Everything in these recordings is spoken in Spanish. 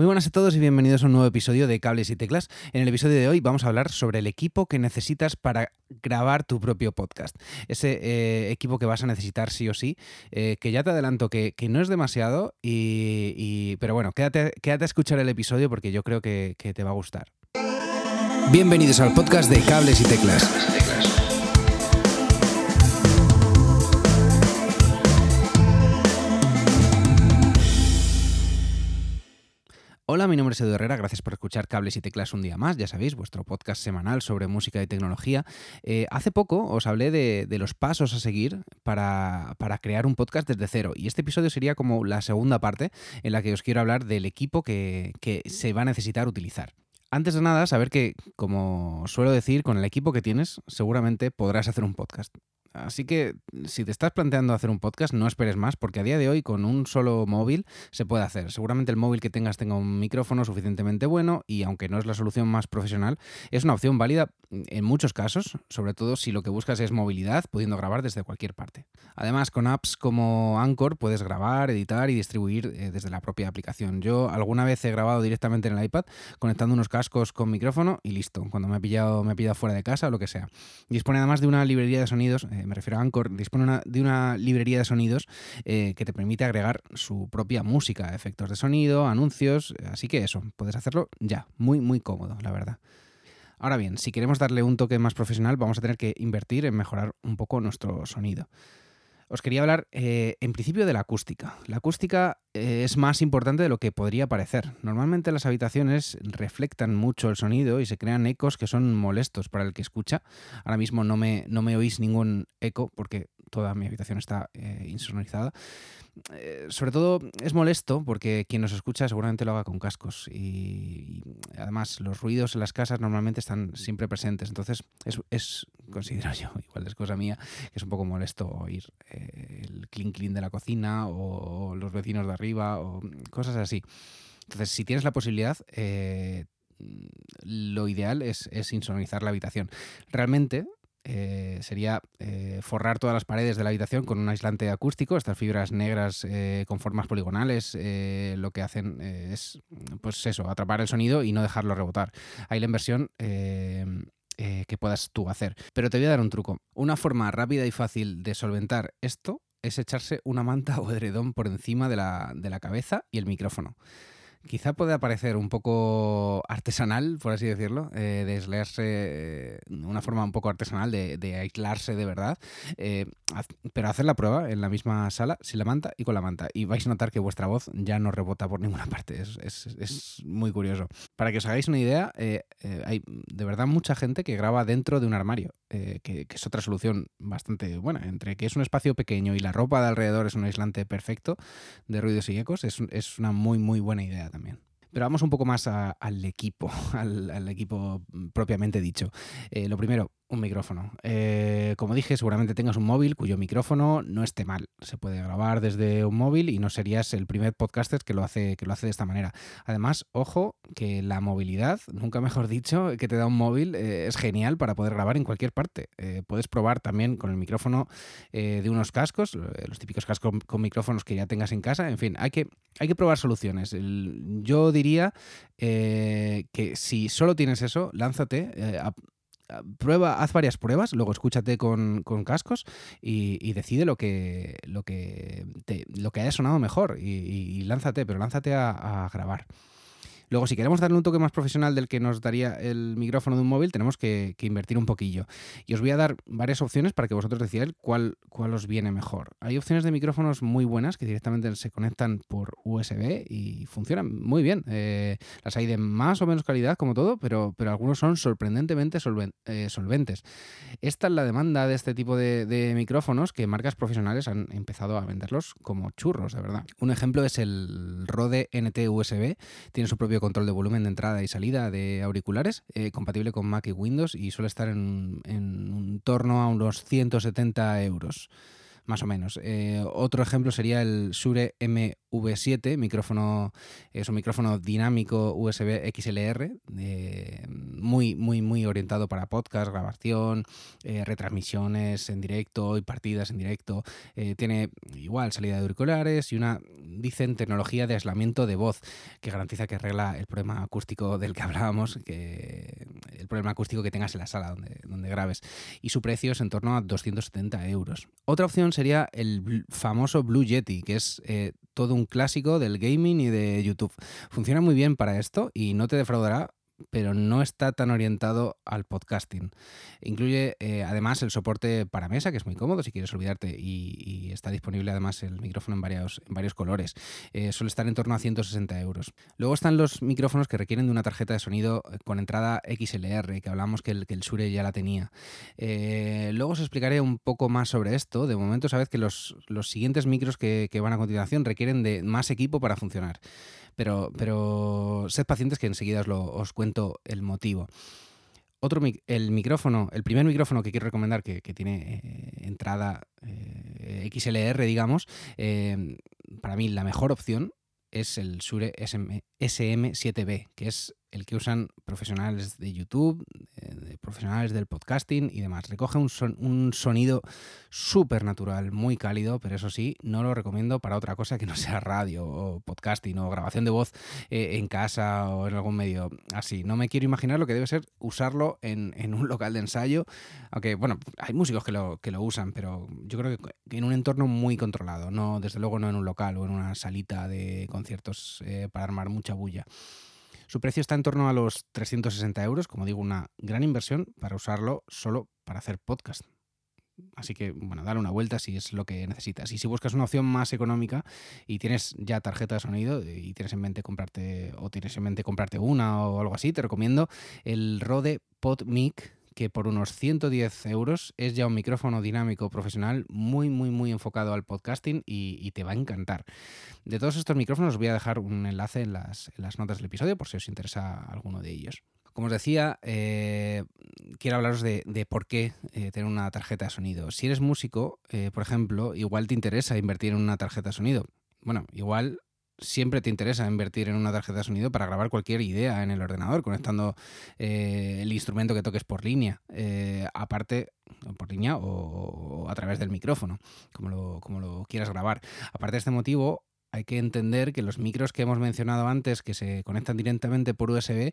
Muy buenas a todos y bienvenidos a un nuevo episodio de Cables y Teclas. En el episodio de hoy vamos a hablar sobre el equipo que necesitas para grabar tu propio podcast. Ese eh, equipo que vas a necesitar sí o sí, eh, que ya te adelanto que, no es demasiado, y, pero bueno, quédate, quédate a escuchar el episodio porque yo creo que, que te va a gustar. Bienvenidos al podcast de Cables y Teclas. Edu Herrera, gracias por escuchar Cables y Teclas un día más, ya sabéis, vuestro podcast semanal sobre música y tecnología. Eh, hace poco os hablé de, los pasos a seguir para, crear un podcast desde cero y este episodio sería como la segunda parte en la que os quiero hablar del equipo que, que se va a necesitar utilizar. Antes de nada, saber que, como suelo decir, con el equipo que tienes seguramente podrás hacer un podcast. Así que si te estás planteando hacer un podcast, no esperes más, porque a día de hoy con un solo móvil se puede hacer. Seguramente el móvil que tengas tenga un micrófono suficientemente bueno y aunque no es la solución más profesional, es una opción válida en muchos casos, sobre todo si lo que buscas es movilidad, pudiendo grabar desde cualquier parte. Además, con apps como Anchor puedes grabar, editar y distribuir eh, desde la propia aplicación. Yo alguna vez he grabado directamente en el iPad conectando unos cascos con micrófono y listo, cuando me ha pillado, me he pillado fuera de casa o lo que sea. Dispone además de una librería de sonidos eh, me refiero a Anchor, dispone de una librería de sonidos eh, que te permite agregar su propia música, efectos de sonido, anuncios, así que eso, puedes hacerlo ya, muy, muy cómodo, la verdad. Ahora bien, si queremos darle un toque más profesional, vamos a tener que invertir en mejorar un poco nuestro sonido. Os quería hablar eh, en principio de la acústica. La acústica eh, es más importante de lo que podría parecer. Normalmente las habitaciones reflectan mucho el sonido y se crean ecos que son molestos para el que escucha. Ahora mismo no me, no me oís ningún eco porque toda mi habitación está eh, insonorizada. Eh, sobre todo es molesto porque quien nos escucha seguramente lo haga con cascos y, además los ruidos en las casas normalmente están siempre presentes. Entonces es, considero yo, igual es cosa mía, que es un poco molesto oír eh, el clink clink de la cocina o, los vecinos de arriba o cosas así. Entonces si tienes la posibilidad... Lo ideal es, es insonorizar la habitación. Realmente, eh, sería eh, forrar todas las paredes de la habitación con un aislante acústico. Estas fibras negras eh, con formas poligonales lo que hacen es, pues eso, atrapar el sonido y no dejarlo rebotar. Ahí la inversión que puedas tú hacer. Pero te voy a dar un truco. Una forma rápida y fácil de solventar esto es echarse una manta o edredón por encima de la, de la cabeza y el micrófono. Quizá pueda parecer un poco artesanal, por así decirlo, eh, de eh, una forma un poco artesanal de, aislarse de verdad, eh, pero hacer la prueba en la misma sala, sin la manta y con la manta, y vais a notar que vuestra voz ya no rebota por ninguna parte, es, muy curioso. Para que os hagáis una idea, hay de verdad mucha gente que graba dentro de un armario, que, que, es otra solución bastante buena, entre que es un espacio pequeño y la ropa de alrededor es un aislante perfecto de ruidos y ecos, es una muy, muy buena idea también. Pero vamos un poco más al equipo, al, equipo propiamente dicho. Eh, lo primero, un micrófono. Eh, como dije, seguramente tengas un móvil cuyo micrófono no esté mal. Se puede grabar desde un móvil y no serías el primer podcaster que lo hace, que lo hace de esta manera. Además, ojo, que la movilidad, nunca mejor dicho, que te da un móvil eh, es genial para poder grabar en cualquier parte. Eh, puedes probar también con el micrófono de unos cascos, los típicos cascos con, micrófonos que ya tengas en casa. En fin, hay que, hay que probar soluciones. yo diría que si solo tienes eso, lánzate. Prueba, haz varias pruebas, luego escúchate con, cascos y, decide lo que, lo que, lo que haya sonado mejor y, lánzate, pero lánzate a grabar. Luego, si queremos darle un toque más profesional del que nos daría el micrófono de un móvil, tenemos que, invertir un poquillo. Y os voy a dar varias opciones para que vosotros decidáis cuál, cuál os viene mejor. Hay opciones de micrófonos muy buenas que directamente se conectan por USB y funcionan muy bien. Eh, las hay de más o menos calidad, como todo, pero, pero algunos son sorprendentemente eh, solventes. Esta es la demanda de este tipo de, de micrófonos que marcas profesionales han empezado a venderlos como churros, de verdad. Un ejemplo es el Rode NT USB. Tiene su propio control de volumen de entrada y salida de auriculares, eh, compatible con Mac y Windows y suele estar en, en, torno a unos 170 euros. más o menos. Eh, otro ejemplo sería el Shure MV7, micrófono, es un micrófono dinámico USB XLR, muy, muy, muy orientado para podcast, grabación, eh, retransmisiones en directo y partidas en directo. Eh, tiene igual salida de auriculares y una, dicen, tecnología de aislamiento de voz que garantiza que arregla el problema acústico del que hablábamos, que el problema acústico que tengas en la sala donde, donde grabes. Y su precio es en torno a 270 euros. Otra opción sería el famoso Blue Yeti, que es eh, todo un clásico del gaming y de YouTube. Funciona muy bien para esto y no te defraudará pero no está tan orientado al podcasting. Incluye eh, además el soporte para mesa, que es muy cómodo si quieres olvidarte, y, está disponible además el micrófono en varios, colores. Eh, suele estar en torno a 160 euros. Luego están los micrófonos que requieren de una tarjeta de sonido eh, con entrada XLR, que hablamos que el, que el Shure ya la tenía. luego os explicaré un poco más sobre esto. De momento sabed que los, siguientes micros que van a continuación requieren de más equipo para funcionar. Pero, pero sed pacientes que enseguida os, lo, os cuento el motivo. Otro, el micrófono, el primer micrófono que quiero recomendar que, tiene eh, entrada eh, XLR, digamos, eh, para mí la mejor opción es el Shure SM, SM7B, que es el que usan profesionales de YouTube, eh, profesionales del podcasting y demás. Recoge un, un sonido súper natural, muy cálido, pero eso sí, no lo recomiendo para otra cosa que no sea radio o podcasting o grabación de voz eh, en casa o en algún medio así. No me quiero imaginar lo que debe ser usarlo en, un local de ensayo, aunque bueno, hay músicos que lo, que lo usan, pero yo creo que en un entorno muy controlado, no desde luego no en un local o en una salita de conciertos eh, para armar mucha bulla. Su precio está en torno a los 360 euros, como digo, una gran inversión para usarlo solo para hacer podcast. Así que, bueno, dale una vuelta si es lo que necesitas. Y si buscas una opción más económica y tienes ya tarjeta de sonido y tienes en mente comprarte, o tienes en mente comprarte una o algo así, te recomiendo el Rode PodMic que por unos 110 euros es ya un micrófono dinámico profesional muy, muy, muy enfocado al podcasting y, te va a encantar. De todos estos micrófonos os voy a dejar un enlace en las, notas del episodio por si os interesa alguno de ellos. Como os decía, eh, quiero hablaros de, por qué eh, tener una tarjeta de sonido. Si eres músico, eh, por ejemplo, igual te interesa invertir en una tarjeta de sonido. Bueno, igual siempre te interesa invertir en una tarjeta de sonido para grabar cualquier idea en el ordenador, conectando eh, el instrumento que toques por línea, eh, aparte, por línea o, a través del micrófono, como lo, como lo quieras grabar. Aparte de este motivo, hay que entender que los micros que hemos mencionado antes, que se conectan directamente por USB,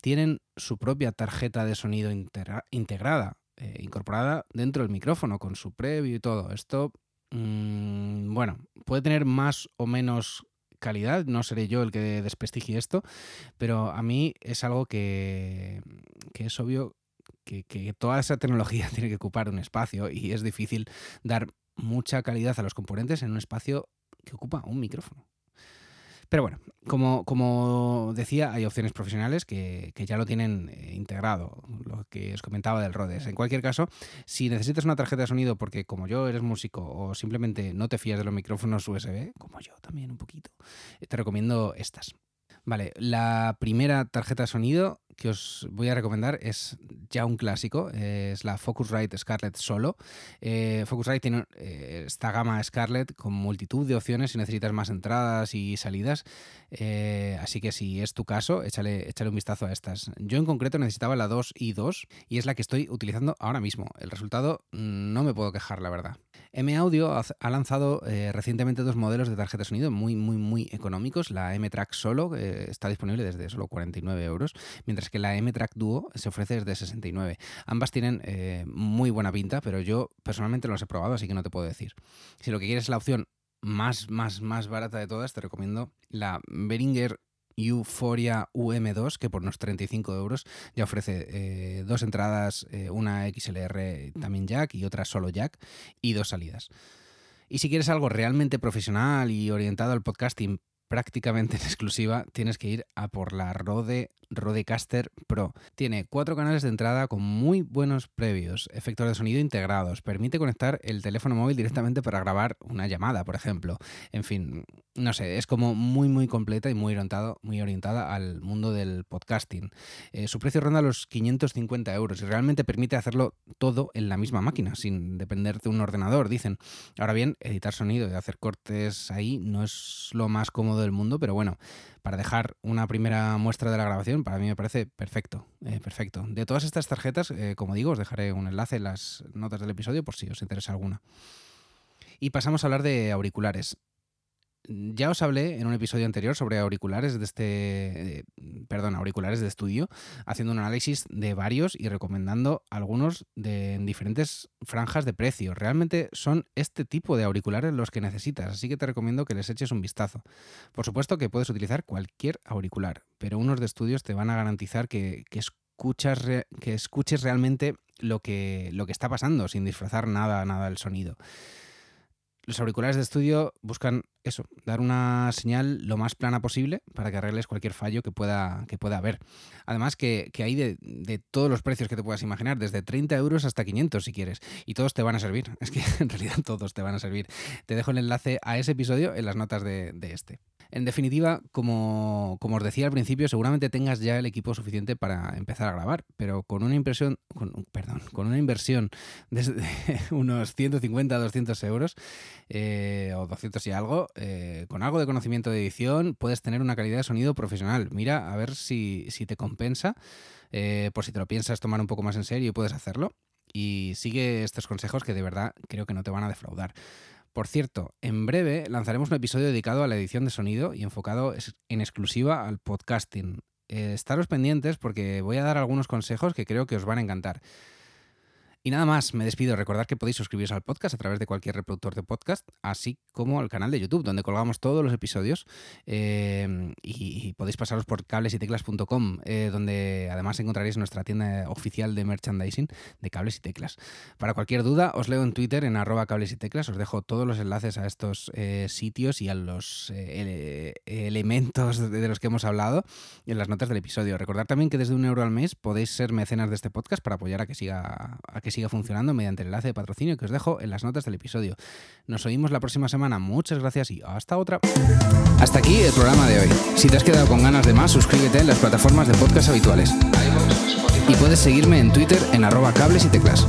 tienen su propia tarjeta de sonido integrada, eh, incorporada dentro del micrófono, con su previo y todo. Esto, mm, bueno, puede tener más o menos calidad, no seré yo el que desprestigie esto, pero a mí es algo que, es obvio que, que, toda esa tecnología tiene que ocupar un espacio y es difícil dar mucha calidad a los componentes en un espacio que ocupa un micrófono. Pero bueno, como, como decía, hay opciones profesionales que, ya lo tienen eh, integrado, lo que os comentaba del Rhodes. En cualquier caso, si necesitas una tarjeta de sonido porque como yo eres músico o simplemente no te fías de los micrófonos USB, como yo también un poquito, te recomiendo estas. Vale, la primera tarjeta de sonido que os voy a recomendar es ya un clásico, es la Focusrite Scarlett Solo. Eh, Focusrite tiene eh, esta gama Scarlett con multitud de opciones si necesitas más entradas y salidas, eh, así que si es tu caso, échale, échale un vistazo a estas. Yo en concreto necesitaba la 2 y 2 y es la que estoy utilizando ahora mismo. El resultado mm, no me puedo quejar, la verdad. M Audio ha lanzado eh, recientemente dos modelos de tarjeta de sonido muy, muy, muy económicos. La M-Track Solo está disponible desde solo 49 euros, mientras que la M-Track Duo se ofrece desde 69. Ambas tienen eh, muy buena pinta, pero yo personalmente no las he probado, así que no te puedo decir. Si lo que quieres es la opción más, más, más barata de todas, te recomiendo la Behringer Euphoria UM2, que por unos 35 euros ya ofrece eh, dos entradas, eh, una XLR también jack y otra solo jack, y dos salidas. Y si quieres algo realmente profesional y orientado al podcasting, prácticamente en exclusiva, tienes que ir a por la Rode Rodecaster Pro. Tiene cuatro canales de entrada con muy buenos previos, efectos de sonido integrados, permite conectar el teléfono móvil directamente para grabar una llamada, por ejemplo. En fin, no sé, es como muy muy completa y muy, orientado, muy orientada al mundo del podcasting. Eh, su precio ronda los 550 euros y realmente permite hacerlo todo en la misma máquina, sin depender de un ordenador, dicen. Ahora bien, editar sonido y hacer cortes ahí no es lo más cómodo del mundo, pero bueno, para dejar una primera muestra de la grabación, para mí me parece perfecto, eh, perfecto. De todas estas tarjetas, eh, como digo, os dejaré un enlace en las notas del episodio por si os interesa alguna. Y pasamos a hablar de auriculares. Ya os hablé en un episodio anterior sobre auriculares de este, eh, perdón, auriculares de estudio, haciendo un análisis de varios y recomendando algunos de en diferentes franjas de precio. Realmente son este tipo de auriculares los que necesitas, así que te recomiendo que les eches un vistazo. Por supuesto que puedes utilizar cualquier auricular, pero unos de estudios te van a garantizar que, escuchas que escuches realmente lo que, lo que está pasando sin disfrazar nada, nada del sonido los auriculares de estudio buscan eso, dar una señal lo más plana posible para que arregles cualquier fallo que pueda, que pueda haber. Además que, hay de, todos los precios que te puedas imaginar, desde 30 euros hasta 500 si quieres, y todos te van a servir. Es que en realidad todos te van a servir. Te dejo el enlace a ese episodio en las notas de este. En definitiva, como, os decía al principio, seguramente tengas ya el equipo suficiente para empezar a grabar, pero con una impresión, con, perdón, con una inversión de, unos 150 a 200 euros eh, o 200 y algo, eh, con algo de conocimiento de edición, puedes tener una calidad de sonido profesional. Mira a ver si, te compensa, eh, por si te lo piensas tomar un poco más en serio y puedes hacerlo. Y sigue estos consejos que de verdad creo que no te van a defraudar. Por cierto, en breve lanzaremos un episodio dedicado a la edición de sonido y enfocado en exclusiva al podcasting. Eh, estaros pendientes porque voy a dar algunos consejos que creo que os van a encantar. Y nada más, me despido. Recordad que podéis suscribiros al podcast a través de cualquier reproductor de podcast, así como al canal de YouTube, donde colgamos todos los episodios. Eh, y, podéis pasaros por cablesyteclas.com, eh, donde además encontraréis nuestra tienda oficial de merchandising de cables y teclas. Para cualquier duda, os leo en Twitter en arroba cables y teclas. Os dejo todos los enlaces a estos eh, sitios y a los elementos de los que hemos hablado en las notas del episodio. Recordad también que desde un euro al mes podéis ser mecenas de este podcast para apoyar a que siga, a que siga siga funcionando mediante el enlace de patrocinio que os dejo en las notas del episodio. Nos oímos la próxima semana. Muchas gracias y hasta otra. Hasta aquí el programa de hoy. Si te has quedado con ganas de más, suscríbete en las plataformas de podcast habituales. Y puedes seguirme en Twitter en arroba cables y teclas.